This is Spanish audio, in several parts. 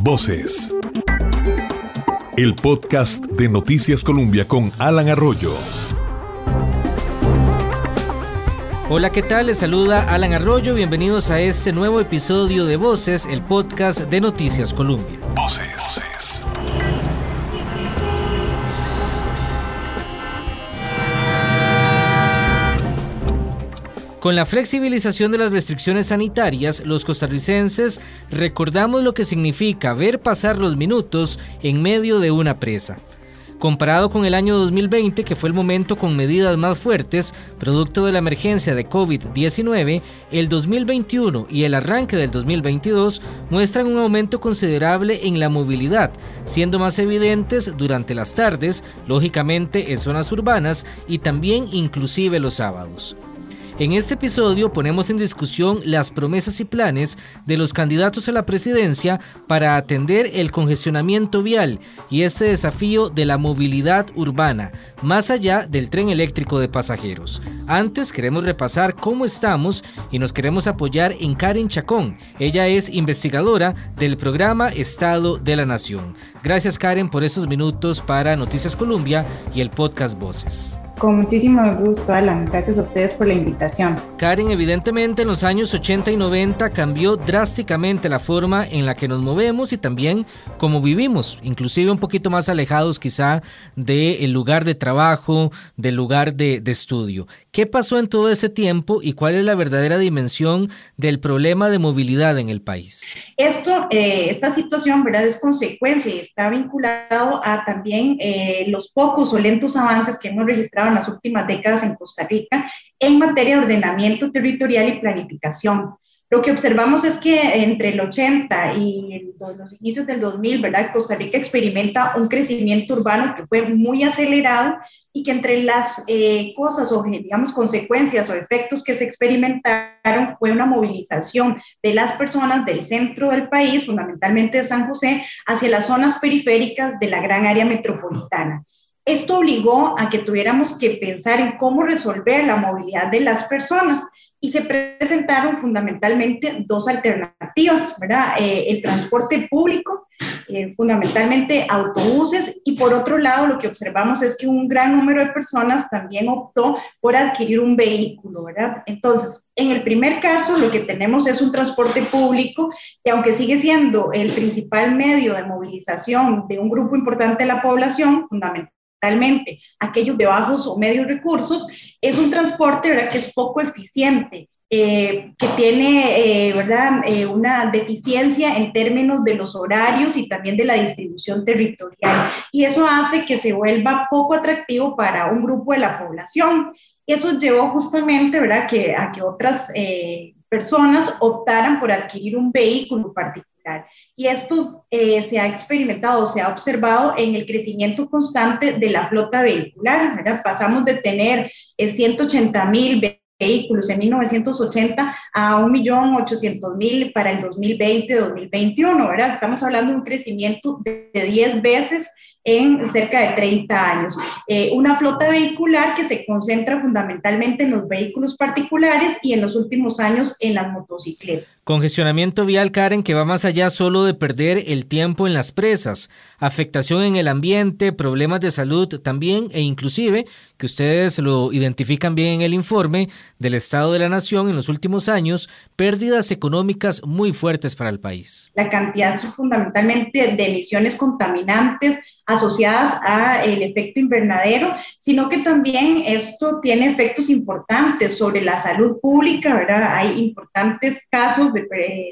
Voces. El podcast de Noticias Colombia con Alan Arroyo. Hola, ¿qué tal? Les saluda Alan Arroyo. Bienvenidos a este nuevo episodio de Voces, el podcast de Noticias Colombia. Voces. Con la flexibilización de las restricciones sanitarias, los costarricenses recordamos lo que significa ver pasar los minutos en medio de una presa. Comparado con el año 2020, que fue el momento con medidas más fuertes, producto de la emergencia de COVID-19, el 2021 y el arranque del 2022 muestran un aumento considerable en la movilidad, siendo más evidentes durante las tardes, lógicamente en zonas urbanas y también inclusive los sábados. En este episodio ponemos en discusión las promesas y planes de los candidatos a la presidencia para atender el congestionamiento vial y este desafío de la movilidad urbana, más allá del tren eléctrico de pasajeros. Antes queremos repasar cómo estamos y nos queremos apoyar en Karen Chacón. Ella es investigadora del programa Estado de la Nación. Gracias Karen por esos minutos para Noticias Colombia y el podcast Voces. Con muchísimo gusto, Alan. Gracias a ustedes por la invitación. Karen, evidentemente en los años 80 y 90 cambió drásticamente la forma en la que nos movemos y también cómo vivimos, inclusive un poquito más alejados quizá del lugar de trabajo, del lugar de, de estudio. ¿Qué pasó en todo ese tiempo y cuál es la verdadera dimensión del problema de movilidad en el país? Esto, eh, esta situación, ¿verdad? Es consecuencia y está vinculado a también eh, los pocos o lentos avances que hemos registrado en las últimas décadas en Costa Rica en materia de ordenamiento territorial y planificación. Lo que observamos es que entre el 80 y los inicios del 2000, ¿verdad? Costa Rica experimenta un crecimiento urbano que fue muy acelerado y que entre las eh, cosas o, digamos, consecuencias o efectos que se experimentaron fue una movilización de las personas del centro del país, fundamentalmente de San José, hacia las zonas periféricas de la gran área metropolitana. Esto obligó a que tuviéramos que pensar en cómo resolver la movilidad de las personas y se presentaron fundamentalmente dos alternativas, ¿verdad? Eh, el transporte público, eh, fundamentalmente autobuses, y por otro lado lo que observamos es que un gran número de personas también optó por adquirir un vehículo, ¿verdad? Entonces, en el primer caso lo que tenemos es un transporte público que aunque sigue siendo el principal medio de movilización de un grupo importante de la población, fundamentalmente, aquellos de bajos o medios recursos, es un transporte que es poco eficiente. Eh, que tiene eh, ¿verdad? Eh, una deficiencia en términos de los horarios y también de la distribución territorial. Y eso hace que se vuelva poco atractivo para un grupo de la población. Eso llevó justamente ¿verdad? Que, a que otras personas optaran por adquirir un vehículo particular y esto eh, se ha experimentado, se ha observado en el crecimiento constante de la flota vehicular. ¿verdad? Pasamos de tener 180 eh, mil vehículos en 1980 a 1.800.000 para el 2020-2021. ¿verdad? Estamos hablando de un crecimiento de 10 veces en cerca de 30 años. Eh, una flota vehicular que se concentra fundamentalmente en los vehículos particulares y en los últimos años en las motocicletas. Congestionamiento vial, Karen, que va más allá solo de perder el tiempo en las presas, afectación en el ambiente, problemas de salud también e inclusive, que ustedes lo identifican bien en el informe del Estado de la Nación en los últimos años, pérdidas económicas muy fuertes para el país. La cantidad fundamentalmente de emisiones contaminantes, asociadas al efecto invernadero, sino que también esto tiene efectos importantes sobre la salud pública, ¿verdad? Hay importantes casos de,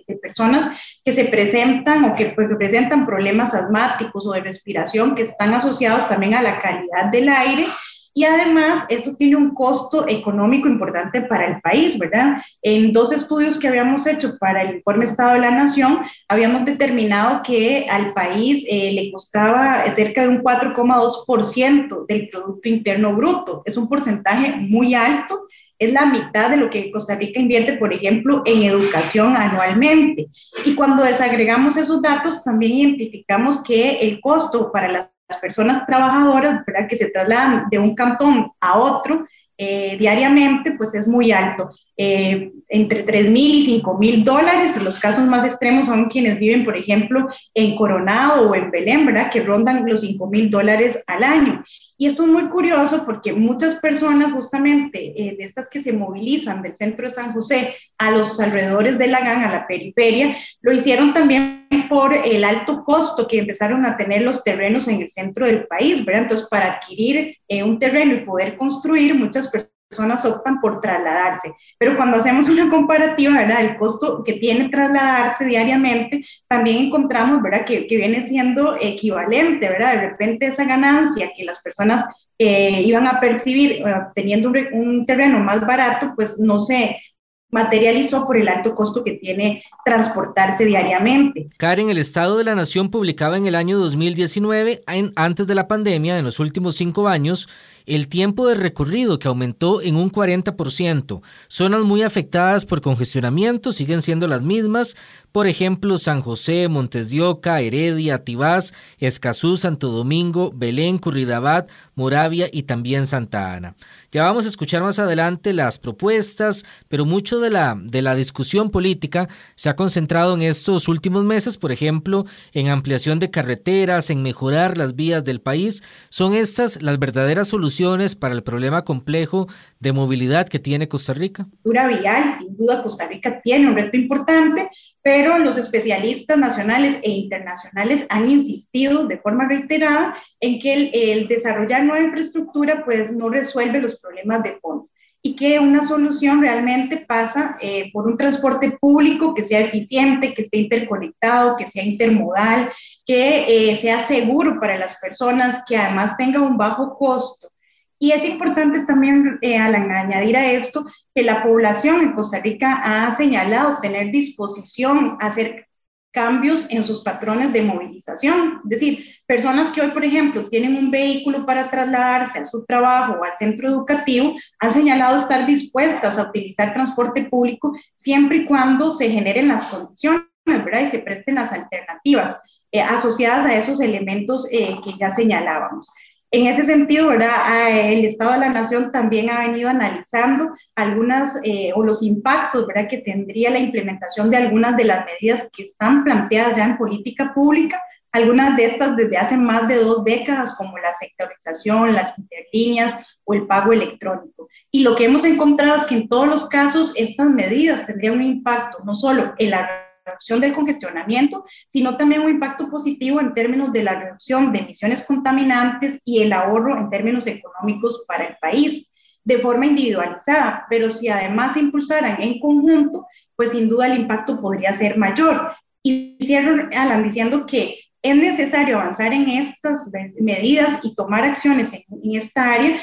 de personas que se presentan o que, pues, que presentan problemas asmáticos o de respiración que están asociados también a la calidad del aire y además, esto tiene un costo económico importante para el país, ¿verdad? En dos estudios que habíamos hecho para el informe Estado de la Nación, habíamos determinado que al país eh, le costaba cerca de un 4,2% del Producto Interno Bruto. Es un porcentaje muy alto es la mitad de lo que Costa Rica invierte, por ejemplo, en educación anualmente. Y cuando desagregamos esos datos, también identificamos que el costo para las personas trabajadoras, que se trasladan de un cantón a otro, eh, diariamente, pues es muy alto. Eh, entre 3 mil y 5 mil dólares. Los casos más extremos son quienes viven, por ejemplo, en Coronado o en Belén. Que rondan los 5 mil dólares al año. Y esto es muy curioso porque muchas personas justamente eh, de estas que se movilizan del centro de San José a los alrededores de la GAN, a la periferia, lo hicieron también por el alto costo que empezaron a tener los terrenos en el centro del país, ¿verdad? Entonces, para adquirir un terreno y poder construir, muchas personas personas optan por trasladarse. Pero cuando hacemos una comparativa, ¿verdad? El costo que tiene trasladarse diariamente, también encontramos, ¿verdad? Que, que viene siendo equivalente, ¿verdad? De repente esa ganancia que las personas eh, iban a percibir eh, teniendo un, un, terreno más barato, pues no se materializó por el alto costo que tiene transportarse diariamente. Karen, el Estado de la Nación publicaba en el año 2019, en, antes de la pandemia, en los últimos cinco años, el tiempo de recorrido que aumentó en un 40%. Zonas muy afectadas por congestionamiento siguen siendo las mismas, por ejemplo San José, Montes de Oca, Heredia, Tibás, Escazú, Santo Domingo, Belén, Curridabat, Moravia y también Santa Ana. Ya vamos a escuchar más adelante las propuestas, pero mucho de la, de la discusión política se ha concentrado en estos últimos meses, por ejemplo, en ampliación de carreteras, en mejorar las vías del país. ¿Son estas las verdaderas soluciones para el problema complejo de movilidad que tiene Costa Rica? Pura vial, sin duda Costa Rica tiene un reto importante, pero los especialistas nacionales e internacionales han insistido de forma reiterada en que el, el desarrollar nueva infraestructura pues no resuelve los problemas de fondo y que una solución realmente pasa eh, por un transporte público que sea eficiente, que esté interconectado, que sea intermodal, que eh, sea seguro para las personas, que además tenga un bajo costo. Y es importante también, eh, añadir a esto, que la población en Costa Rica ha señalado tener disposición a hacer cambios en sus patrones de movilización. Es decir, personas que hoy, por ejemplo, tienen un vehículo para trasladarse a su trabajo o al centro educativo, han señalado estar dispuestas a utilizar transporte público siempre y cuando se generen las condiciones. Y se presten las alternativas eh, asociadas a esos elementos eh, que ya señalábamos. En ese sentido, ¿verdad? El Estado de la Nación también ha venido analizando algunas eh, o los impactos ¿verdad? que tendría la implementación de algunas de las medidas que están planteadas ya en política pública, algunas de estas desde hace más de dos décadas, como la sectorización, las interlíneas o el pago electrónico. Y lo que hemos encontrado es que en todos los casos estas medidas tendrían un impacto no solo en la reducción del congestionamiento, sino también un impacto positivo en términos de la reducción de emisiones contaminantes y el ahorro en términos económicos para el país de forma individualizada, pero si además se impulsaran en conjunto, pues sin duda el impacto podría ser mayor. Y cierro, Alan, diciendo que es necesario avanzar en estas medidas y tomar acciones en, en esta área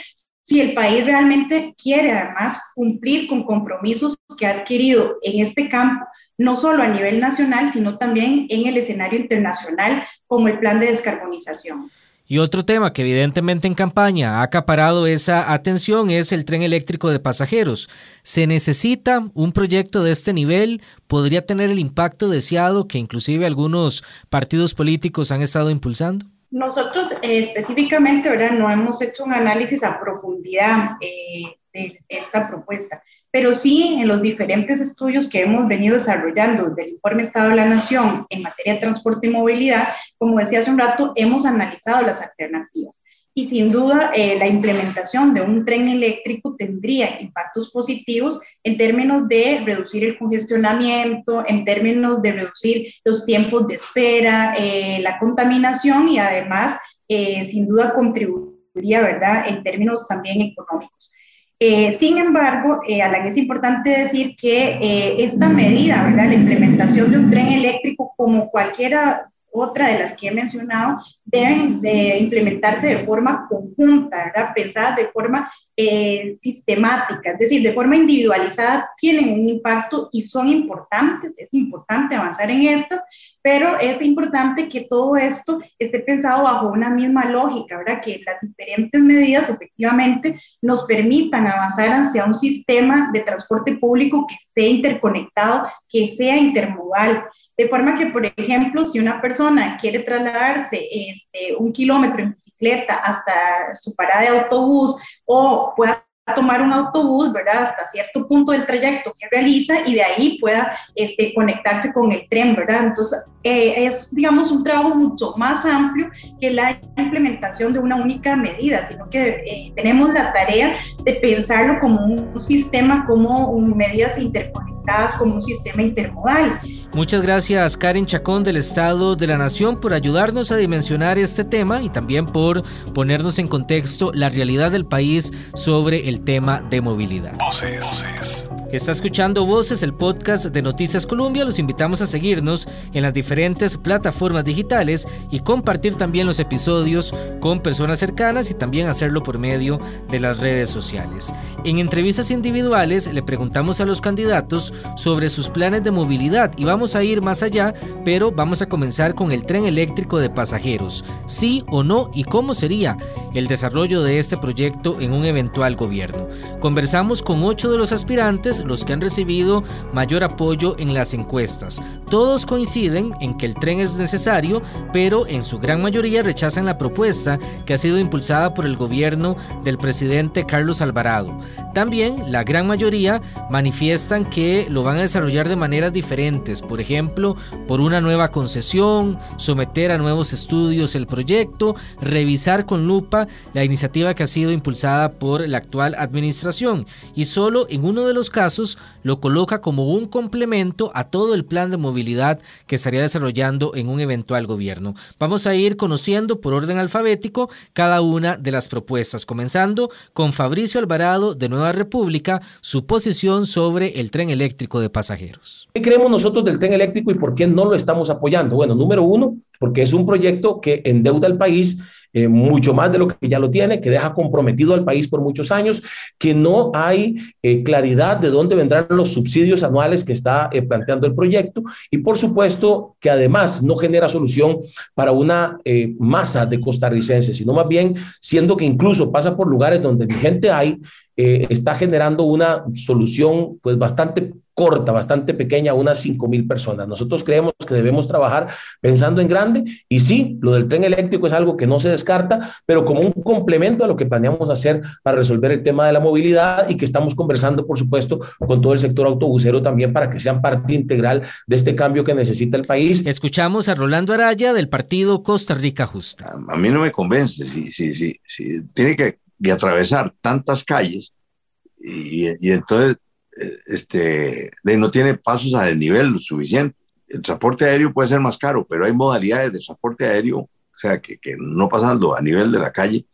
si el país realmente quiere además cumplir con compromisos que ha adquirido en este campo no solo a nivel nacional, sino también en el escenario internacional, como el plan de descarbonización. Y otro tema que evidentemente en campaña ha acaparado esa atención es el tren eléctrico de pasajeros. ¿Se necesita un proyecto de este nivel? ¿Podría tener el impacto deseado que inclusive algunos partidos políticos han estado impulsando? Nosotros eh, específicamente ahora no hemos hecho un análisis a profundidad eh, de esta propuesta pero sí en los diferentes estudios que hemos venido desarrollando del informe Estado de la Nación en materia de transporte y movilidad, como decía hace un rato, hemos analizado las alternativas. Y sin duda, eh, la implementación de un tren eléctrico tendría impactos positivos en términos de reducir el congestionamiento, en términos de reducir los tiempos de espera, eh, la contaminación y además, eh, sin duda, contribuiría, ¿verdad?, en términos también económicos. Eh, sin embargo, eh, Alan, es importante decir que eh, esta medida, ¿verdad? la implementación de un tren eléctrico como cualquiera otra de las que he mencionado, deben de implementarse de forma conjunta, ¿verdad? pensadas de forma eh, sistemática, es decir, de forma individualizada, tienen un impacto y son importantes, es importante avanzar en estas, pero es importante que todo esto esté pensado bajo una misma lógica, ¿verdad? Que las diferentes medidas efectivamente nos permitan avanzar hacia un sistema de transporte público que esté interconectado, que sea intermodal, de forma que, por ejemplo, si una persona quiere trasladarse este, un kilómetro en bicicleta hasta su parada de autobús o pueda tomar un autobús, ¿verdad? Hasta cierto punto del trayecto que realiza y de ahí pueda este, conectarse con el tren, ¿verdad? Entonces, eh, es, digamos, un trabajo mucho más amplio que la implementación de una única medida, sino que eh, tenemos la tarea de pensarlo como un, sistema, como medidas interconectadas, como un sistema intermodal. Muchas gracias Karen Chacón del Estado de la Nación por ayudarnos a dimensionar este tema y también por ponernos en contexto la realidad del país sobre el tema de movilidad. Está escuchando Voces, el podcast de Noticias Colombia. Los invitamos a seguirnos en las diferentes plataformas digitales y compartir también los episodios con personas cercanas y también hacerlo por medio de las redes sociales. En entrevistas individuales le preguntamos a los candidatos sobre sus planes de movilidad y vamos a ir más allá, pero vamos a comenzar con el tren eléctrico de pasajeros. Sí o no y cómo sería el desarrollo de este proyecto en un eventual gobierno. Conversamos con ocho de los aspirantes los que han recibido mayor apoyo en las encuestas. Todos coinciden en que el tren es necesario, pero en su gran mayoría rechazan la propuesta que ha sido impulsada por el gobierno del presidente Carlos Alvarado. También la gran mayoría manifiestan que lo van a desarrollar de maneras diferentes, por ejemplo, por una nueva concesión, someter a nuevos estudios el proyecto, revisar con lupa la iniciativa que ha sido impulsada por la actual administración y solo en uno de los casos lo coloca como un complemento a todo el plan de movilidad que estaría desarrollando en un eventual gobierno. Vamos a ir conociendo por orden alfabético cada una de las propuestas, comenzando con Fabricio Alvarado de Nueva República, su posición sobre el tren eléctrico de pasajeros. ¿Qué creemos nosotros del tren eléctrico y por qué no lo estamos apoyando? Bueno, número uno, porque es un proyecto que endeuda al país eh, mucho más de lo que ya lo tiene, que deja comprometido al país por muchos años, que no hay eh, claridad de dónde vendrán los subsidios anuales que está eh, planteando el proyecto. Y por supuesto que además no genera solución para una masa de costarricenses, sino más bien siendo que incluso pasa por lugares donde gente hay, está generando una solución pues bastante corta, bastante pequeña, unas 5 mil personas. Nosotros creemos que debemos trabajar pensando en grande y sí, lo del tren eléctrico es algo que no se descarta, pero como un complemento a lo que planeamos hacer para resolver el tema de la movilidad y que estamos conversando, por supuesto, con todo el sector autobusero también para que sean parte integral de este cambio que necesita el país. Escuchamos a Rolando Araya del partido Costa Rica Justa. A mí no me convence, si, sí, sí, sí, tiene que, atravesar tantas calles y, y entonces este, no tiene pasos a desnivel suficiente. El transporte aéreo puede ser más caro, pero hay modalidades de transporte aéreo, o sea, que, que no pasando a nivel de la calle,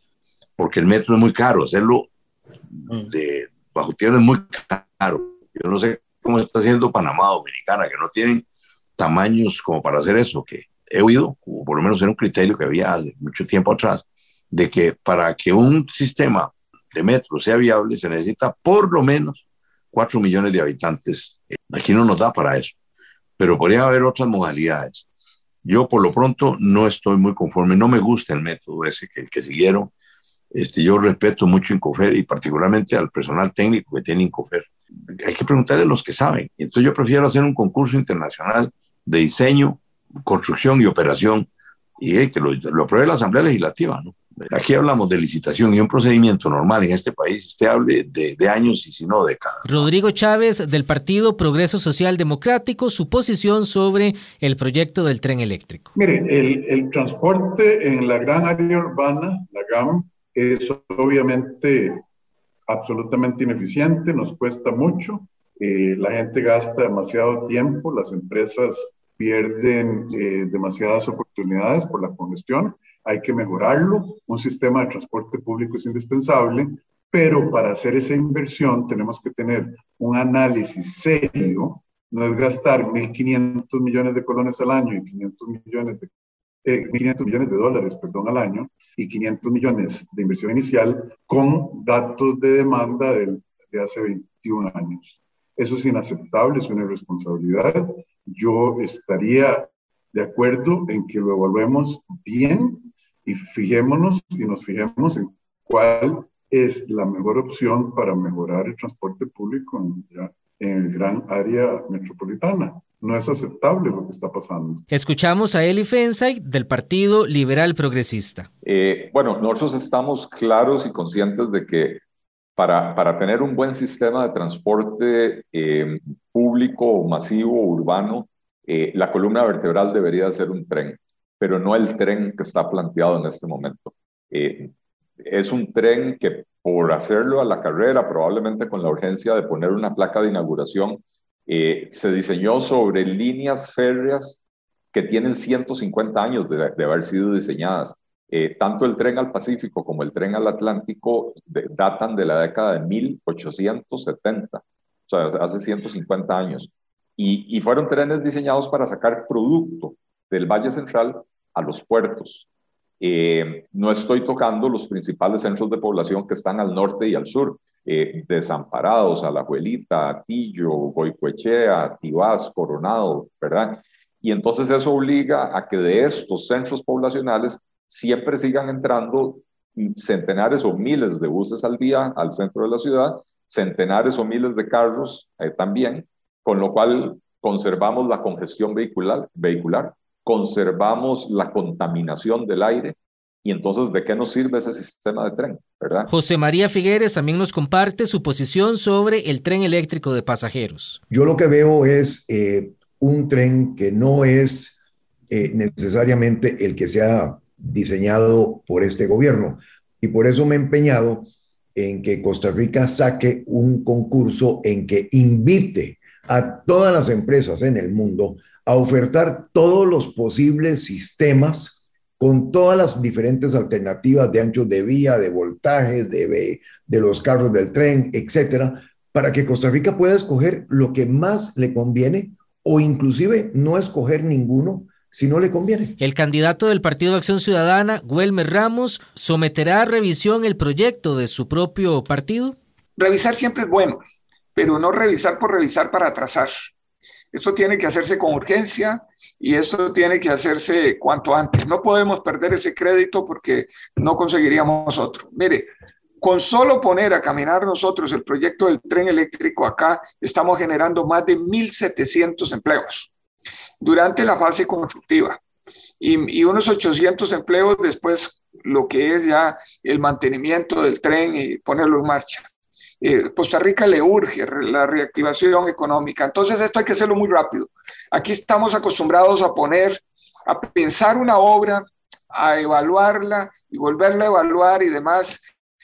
porque el metro es muy caro, hacerlo mm. de bajo tierra es muy caro. Yo no sé cómo está haciendo Panamá Dominicana, que no tienen tamaños como para hacer eso, que he oído, o por lo menos era un criterio que había hace mucho tiempo atrás, de que para que un sistema de metro sea viable se necesita por lo menos 4 millones de habitantes. Aquí no nos da para eso, pero podría haber otras modalidades. Yo por lo pronto no estoy muy conforme, no me gusta el método ese que, que siguieron. Este, yo respeto mucho Incofer y particularmente al personal técnico que tiene Incofer. Hay que preguntarle a los que saben. Entonces yo prefiero hacer un concurso internacional de diseño, construcción y operación y eh, que lo, lo apruebe la Asamblea Legislativa. ¿no? Aquí hablamos de licitación y un procedimiento normal en este país, este hable de, años y si no décadas. Rodrigo Chávez, del Partido Progreso Social Democrático, su posición sobre el proyecto del tren eléctrico. Mire, el, transporte en la gran área urbana, la GAM, es obviamente absolutamente ineficiente, nos cuesta mucho, eh, la gente gasta demasiado tiempo, las empresas pierden eh, demasiadas oportunidades por la congestión hay que mejorarlo. Un sistema de transporte público es indispensable, pero para hacer esa inversión tenemos que tener un análisis serio. No es gastar 1.500 millones de colones al año y 500 millones de, eh, millones de dólares perdón, al año y 500 millones de inversión inicial con datos de demanda de, de hace 21 años. Eso es inaceptable, es una irresponsabilidad. Yo estaría de acuerdo en que lo evaluemos bien y fijémonos y nos fijemos en cuál es la mejor opción para mejorar el transporte público en, el gran área metropolitana. No es aceptable lo que está pasando. Escuchamos a Eli Fensay del Partido Liberal Progresista. Eh, bueno, nosotros estamos claros y conscientes de que para, para tener un buen sistema de transporte eh, público, masivo, urbano, eh, la columna vertebral debería ser un tren, pero no el tren que está planteado en este momento. Eh, es un tren que por hacerlo a la carrera, probablemente con la urgencia de poner una placa de inauguración, se diseñó sobre líneas férreas que tienen 150 años de, de haber sido diseñadas. Eh, tanto el tren al Pacífico como el tren al Atlántico datan de la década de 1870, o sea, hace 150 años. Y, fueron trenes diseñados para sacar producto del Valle Central a los puertos. Eh, no estoy tocando los principales centros de población que están al norte y al sur, eh, desamparados, Alajuelita, Atillo, Goicoechea, Tibás, Coronado, ¿verdad? Y entonces eso obliga a que de estos centros poblacionales siempre sigan entrando centenares o miles de buses al día al centro de la ciudad, centenares o miles de carros eh, también, con lo cual conservamos la congestión vehicular, vehicular, conservamos la contaminación del aire. Y entonces, ¿de qué nos sirve ese sistema de tren? ¿verdad? José María Figueres también nos comparte su posición sobre el tren eléctrico de pasajeros. Yo lo que veo es eh, un tren que no es eh, necesariamente el que sea diseñado por este gobierno. Y por eso me he empeñado en que Costa Rica saque un concurso en que invite a todas las empresas en el mundo a ofertar todos los posibles sistemas con todas las diferentes alternativas de anchos de vía, de voltaje, de, de los carros del tren, etcétera, para que Costa Rica pueda escoger lo que más le conviene o inclusive no escoger ninguno si no le conviene. El candidato del Partido de Acción Ciudadana, Guelmer Ramos, someterá a revisión el proyecto de su propio partido. Revisar siempre es bueno, pero no revisar por revisar para atrasar. Esto tiene que hacerse con urgencia y esto tiene que hacerse cuanto antes. No podemos perder ese crédito porque no conseguiríamos otro. Mire, con solo poner a caminar nosotros el proyecto del tren eléctrico acá, estamos generando más de 1.700 empleos durante la fase constructiva y, unos 800 empleos después, lo que es ya el mantenimiento del tren y ponerlo en marcha. Eh, Costa Rica le urge la reactivación económica, entonces esto hay que hacerlo muy rápido. Aquí estamos acostumbrados a poner, a pensar una obra, a evaluarla y volverla a evaluar y demás,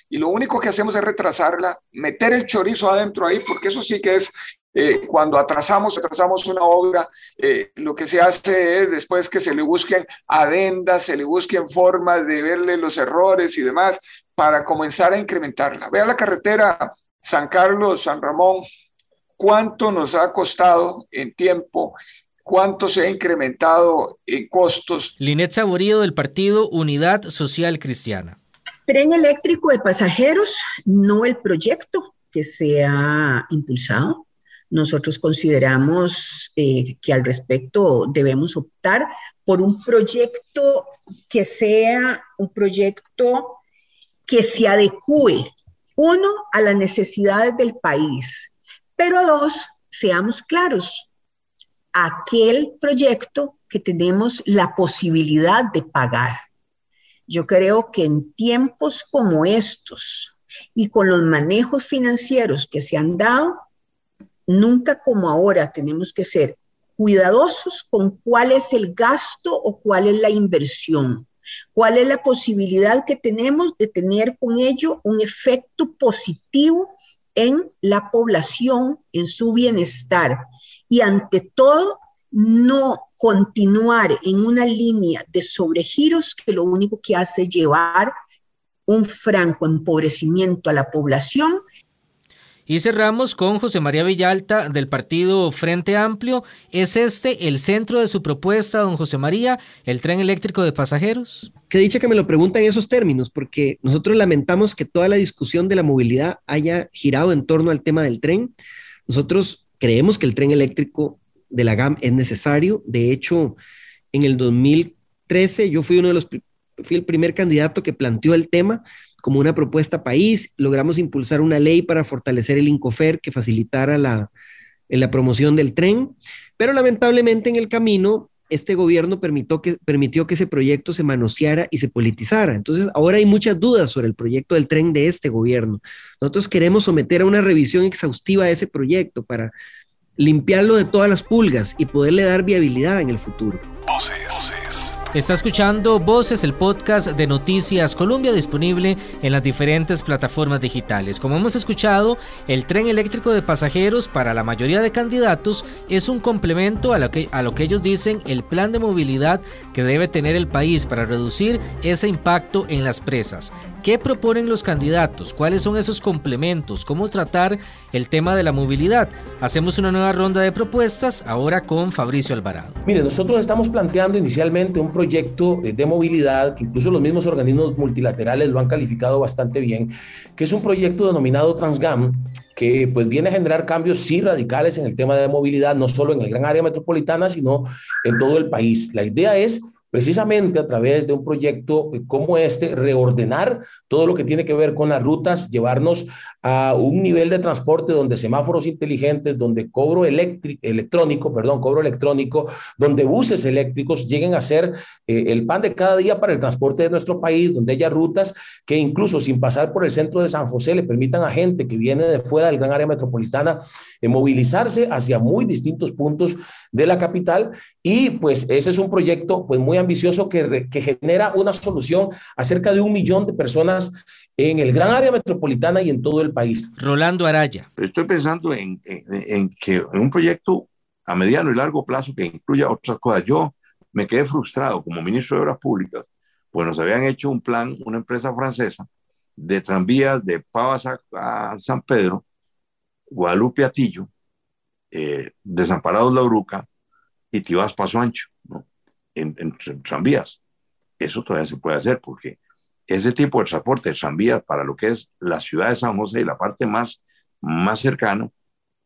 y lo único que hacemos es retrasarla, meter el chorizo adentro ahí, porque eso sí que es eh, cuando atrasamos, atrasamos una obra, eh, lo que se hace es después que se le busquen adendas, se le busquen formas de verle los errores y demás para comenzar a incrementarla. Vea la carretera San Carlos, San Ramón, cuánto nos ha costado en tiempo, cuánto se ha incrementado en costos. Linet Saborío del partido Unidad Social Cristiana. Tren eléctrico de pasajeros, no el proyecto que se ha impulsado. Nosotros consideramos eh, que al respecto debemos optar por un proyecto que sea un proyecto que se adecue, uno, a las necesidades del país, pero dos, seamos claros, aquel proyecto que tenemos la posibilidad de pagar. Yo creo que en tiempos como estos y con los manejos financieros que se han dado, nunca como ahora tenemos que ser cuidadosos con cuál es el gasto o cuál es la inversión, cuál es la posibilidad que tenemos de tener con ello un efecto positivo en la población, en su bienestar. Y ante todo, no continuar en una línea de sobregiros que lo único que hace es llevar un franco empobrecimiento a la población y cerramos con José María Villalta del partido Frente Amplio. ¿Es este el centro de su propuesta, don José María, el tren eléctrico de pasajeros? Qué dicha que me lo pregunta en esos términos, porque nosotros lamentamos que toda la discusión de la movilidad haya girado en torno al tema del tren. Nosotros creemos que el tren eléctrico de la GAM es necesario. De hecho, en el 2013 yo fui uno de los, fui el primer candidato que planteó el tema como una propuesta país, logramos impulsar una ley para fortalecer el INCOFER que facilitara la, la promoción del tren, pero lamentablemente en el camino este gobierno permitió que, permitió que ese proyecto se manoseara y se politizara. Entonces, ahora hay muchas dudas sobre el proyecto del tren de este gobierno. Nosotros queremos someter a una revisión exhaustiva a ese proyecto para limpiarlo de todas las pulgas y poderle dar viabilidad en el futuro. Está escuchando Voces, el podcast de Noticias Colombia disponible en las diferentes plataformas digitales. Como hemos escuchado, el tren eléctrico de pasajeros para la mayoría de candidatos es un complemento a lo que, a lo que ellos dicen el plan de movilidad que debe tener el país para reducir ese impacto en las presas. ¿Qué proponen los candidatos? ¿Cuáles son esos complementos? ¿Cómo tratar el tema de la movilidad? Hacemos una nueva ronda de propuestas ahora con Fabricio Alvarado. Mire, nosotros estamos planteando inicialmente un proyecto de movilidad que incluso los mismos organismos multilaterales lo han calificado bastante bien, que es un proyecto denominado Transgam, que pues viene a generar cambios sí radicales en el tema de movilidad, no solo en el gran área metropolitana, sino en todo el país. La idea es precisamente a través de un proyecto como este, reordenar todo lo que tiene que ver con las rutas, llevarnos a un nivel de transporte donde semáforos inteligentes, donde cobro electrónico, perdón, cobro electrónico, donde buses eléctricos lleguen a ser eh, el pan de cada día para el transporte de nuestro país, donde haya rutas que incluso sin pasar por el centro de San José le permitan a gente que viene de fuera del gran área metropolitana eh, movilizarse hacia muy distintos puntos de la capital. Y pues ese es un proyecto pues muy ambicioso que, que genera una solución a cerca de un millón de personas en el gran área metropolitana y en todo el país. Rolando Araya. Estoy pensando en, en, que en un proyecto a mediano y largo plazo que incluya otras cosas. Yo me quedé frustrado como ministro de Obras Públicas, pues nos habían hecho un plan, una empresa francesa, de tranvías de Pavas a, San Pedro, Guadalupe Atillo, eh, Desamparados La Uruca y Tibás Paso Ancho. En, tranvías. Eso todavía se puede hacer porque ese tipo de transporte de tranvías para lo que es la ciudad de San José y la parte más, más cercana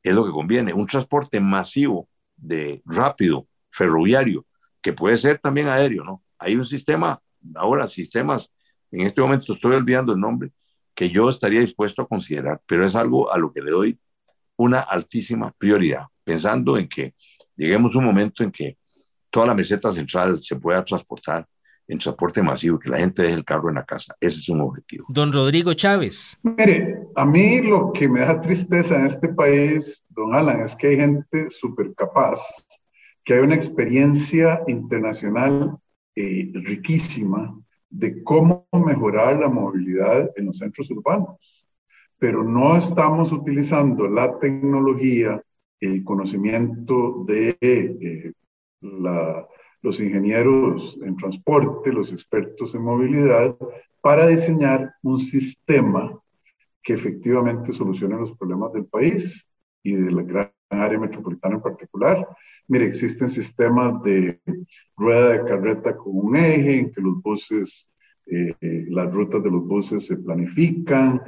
es lo que conviene. Un transporte masivo de rápido, ferroviario, que puede ser también aéreo, ¿no? Hay un sistema, ahora sistemas, en este momento estoy olvidando el nombre, que yo estaría dispuesto a considerar, pero es algo a lo que le doy una altísima prioridad, pensando en que lleguemos un momento en que toda la meseta central se pueda transportar en transporte masivo, que la gente deje el carro en la casa. Ese es un objetivo. Don Rodrigo Chávez. Mire, a mí lo que me da tristeza en este país, don Alan, es que hay gente súper capaz, que hay una experiencia internacional eh, riquísima de cómo mejorar la movilidad en los centros urbanos, pero no estamos utilizando la tecnología, el conocimiento de eh, la los ingenieros en transporte, los expertos en movilidad, para diseñar un sistema que efectivamente solucione los problemas del país y de la gran área metropolitana en particular. Mire, existen sistemas de rueda de carreta con un eje en que los buses, eh, las rutas de los buses se planifican,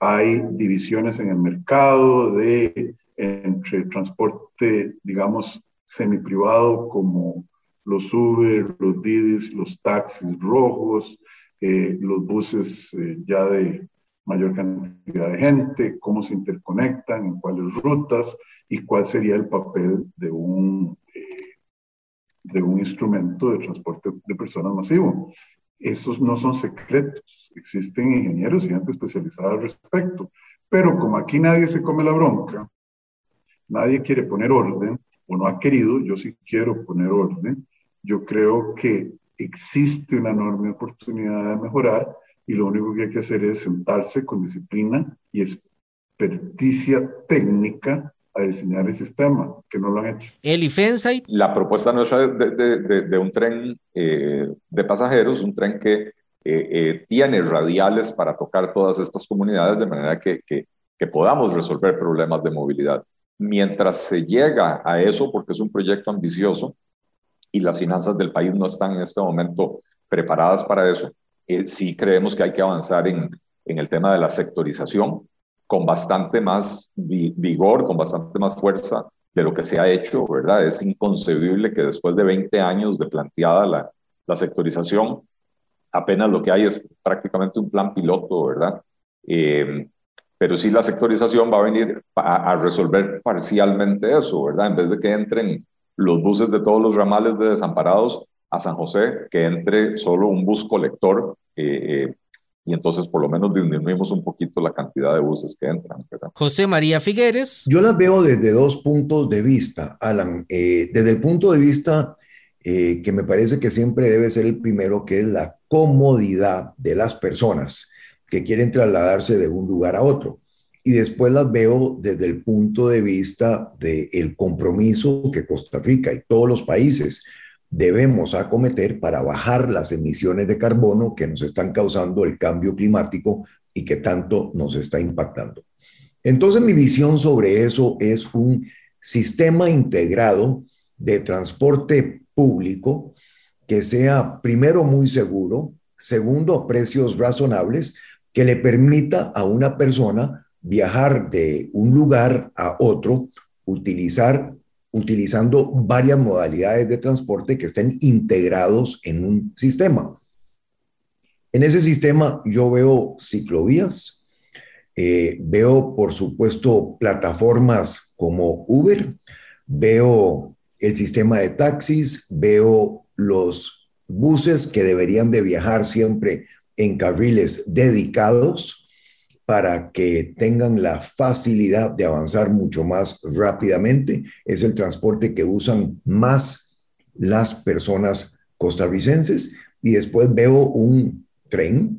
hay divisiones en el mercado de entre transporte, digamos, semiprivado como los Uber, los Didis, los taxis rojos, eh, los buses eh, ya de mayor cantidad de gente, cómo se interconectan, en cuáles rutas y cuál sería el papel de un, eh, de un instrumento de transporte de personas masivo. Esos no son secretos, existen ingenieros y gente especializada al respecto, pero como aquí nadie se come la bronca, nadie quiere poner orden, o no ha querido, yo sí quiero poner orden, yo creo que existe una enorme oportunidad de mejorar y lo único que hay que hacer es sentarse con disciplina y experticia técnica a diseñar el sistema, que no lo han hecho. Eli Fensay. La propuesta nuestra de, de, de, un tren eh, de pasajeros, un tren que eh, eh, tiene radiales para tocar todas estas comunidades de manera que, que, que podamos resolver problemas de movilidad. Mientras se llega a eso, porque es un proyecto ambicioso, y las finanzas del país no están en este momento preparadas para eso. Eh, sí creemos que hay que avanzar en, en el tema de la sectorización con bastante más vigor, con bastante más fuerza de lo que se ha hecho, ¿verdad? Es inconcebible que después de 20 años de planteada la, la sectorización, apenas lo que hay es prácticamente un plan piloto, ¿verdad? Eh, pero sí la sectorización va a venir a, a, resolver parcialmente eso, ¿verdad? En vez de que entren los buses de todos los ramales de desamparados a San José, que entre solo un bus colector eh, eh, y entonces por lo menos disminuimos un poquito la cantidad de buses que entran. José María Figueres. Yo las veo desde dos puntos de vista, Alan. Eh, desde el punto de vista que me parece que siempre debe ser el primero, que es la comodidad de las personas que quieren trasladarse de un lugar a otro. Y después las veo desde el punto de vista del compromiso que Costa Rica y todos los países debemos acometer para bajar las emisiones de carbono que nos están causando el cambio climático y que tanto nos está impactando. Entonces mi visión sobre eso es un sistema integrado de transporte público que sea primero muy seguro, segundo a precios razonables, que le permita a una persona viajar de un lugar a otro, utilizando varias modalidades de transporte que estén integrados en un sistema. En ese sistema yo veo ciclovías, eh, veo por supuesto plataformas como Uber, veo el sistema de taxis, veo los buses que deberían de viajar siempre en carriles dedicados, para que tengan la facilidad de avanzar mucho más rápidamente. Es el transporte que usan más las personas costarricenses. Y después veo un tren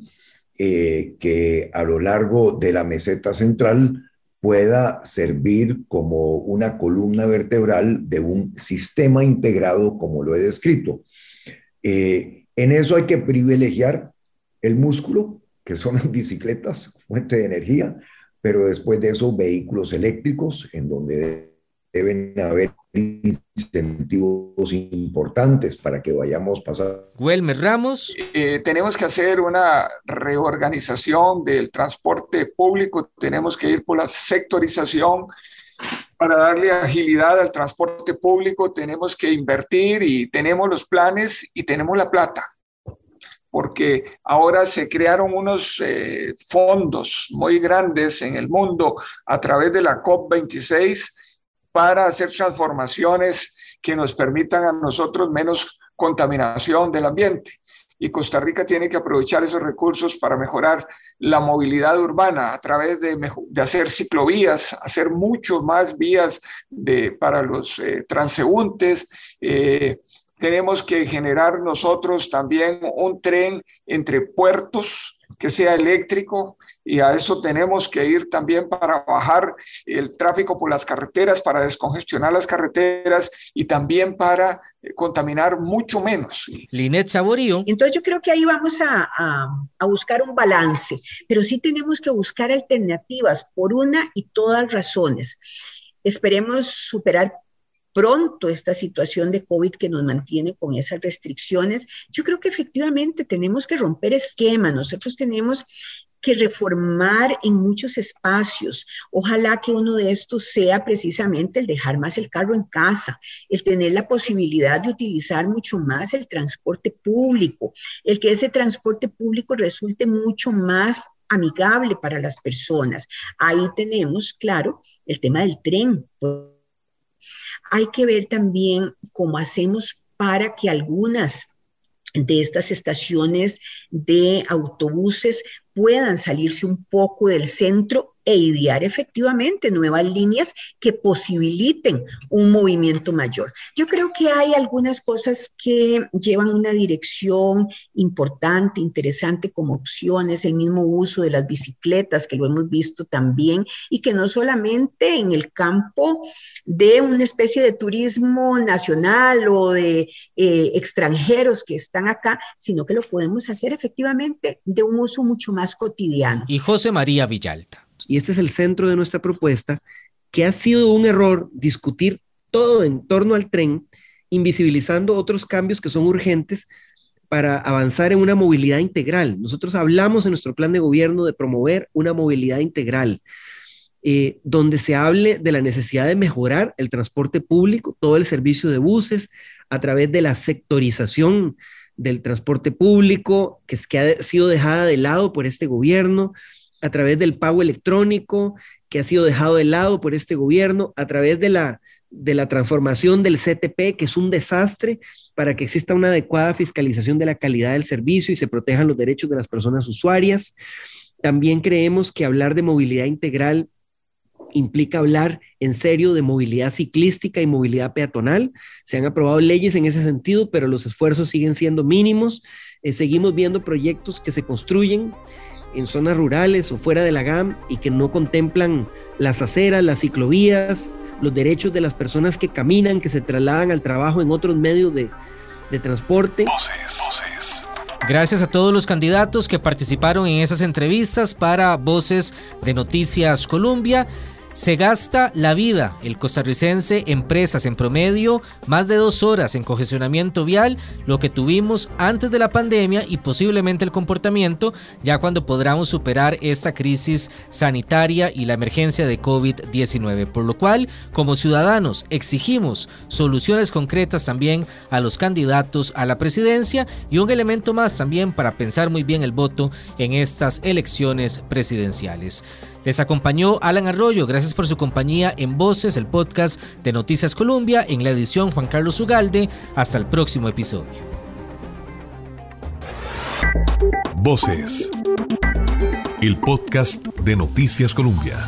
eh, que a lo largo de la meseta central pueda servir como una columna vertebral de un sistema integrado como lo he descrito. Eh, en eso hay que privilegiar el músculo, que son las bicicletas, fuente de energía, pero después de eso vehículos eléctricos, en donde deben haber incentivos importantes para que vayamos pasando. Huelmer Ramos. Eh, tenemos que hacer una reorganización del transporte público, tenemos que ir por la sectorización. Para darle agilidad al transporte público tenemos que invertir y tenemos los planes y tenemos la plata porque ahora se crearon unos eh, fondos muy grandes en el mundo a través de la COP26 para hacer transformaciones que nos permitan a nosotros menos contaminación del ambiente. Y Costa Rica tiene que aprovechar esos recursos para mejorar la movilidad urbana a través de, hacer ciclovías, hacer mucho más vías de, para los eh, transeúntes, eh, tenemos que generar nosotros también un tren entre puertos que sea eléctrico y a eso tenemos que ir también para bajar el tráfico por las carreteras, para descongestionar las carreteras y también para eh, contaminar mucho menos. Linet Saborío. Entonces yo creo que ahí vamos a, a buscar un balance, pero sí tenemos que buscar alternativas por una y todas razones. Esperemos superar pronto esta situación de COVID que nos mantiene con esas restricciones, yo creo que efectivamente tenemos que romper esquemas. Nosotros tenemos que reformar en muchos espacios. Ojalá que uno de estos sea precisamente el dejar más el carro en casa, el tener la posibilidad de utilizar mucho más el transporte público, el que ese transporte público resulte mucho más amigable para las personas. Ahí tenemos, claro, el tema del tren hay que ver también cómo hacemos para que algunas de estas estaciones de autobuses puedan salirse un poco del centro e idear efectivamente nuevas líneas que posibiliten un movimiento mayor. Yo creo que hay algunas cosas que llevan una dirección importante, interesante como opciones, el mismo uso de las bicicletas, que lo hemos visto también, y que no solamente en el campo de una especie de turismo nacional o de eh, extranjeros que están acá, sino que lo podemos hacer efectivamente de un uso mucho más cotidiano. Y José María Villalta y este es el centro de nuestra propuesta, que ha sido un error discutir todo en torno al tren, invisibilizando otros cambios que son urgentes para avanzar en una movilidad integral. Nosotros hablamos en nuestro plan de gobierno de promover una movilidad integral, eh, donde se hable de la necesidad de mejorar el transporte público, todo el servicio de buses, a través de la sectorización del transporte público, que, es, que ha sido dejada de lado por este gobierno, a través del pago electrónico que ha sido dejado de lado por este gobierno, a través de la, de la transformación del CTP, que es un desastre, para que exista una adecuada fiscalización de la calidad del servicio y se protejan los derechos de las personas usuarias. También creemos que hablar de movilidad integral implica hablar en serio de movilidad ciclística y movilidad peatonal. Se han aprobado leyes en ese sentido, pero los esfuerzos siguen siendo mínimos. Eh, seguimos viendo proyectos que se construyen en zonas rurales o fuera de la GAM y que no contemplan las aceras, las ciclovías, los derechos de las personas que caminan, que se trasladan al trabajo en otros medios de, de transporte. Gracias a todos los candidatos que participaron en esas entrevistas para Voces de Noticias Colombia. Se gasta la vida el costarricense empresas en promedio más de dos horas en congestionamiento vial, lo que tuvimos antes de la pandemia y posiblemente el comportamiento ya cuando podamos superar esta crisis sanitaria y la emergencia de COVID-19. Por lo cual, como ciudadanos, exigimos soluciones concretas también a los candidatos a la presidencia y un elemento más también para pensar muy bien el voto en estas elecciones presidenciales. Les acompañó Alan Arroyo, gracias por su compañía en Voces, el podcast de Noticias Colombia, en la edición Juan Carlos Ugalde. Hasta el próximo episodio. Voces, el podcast de Noticias Colombia.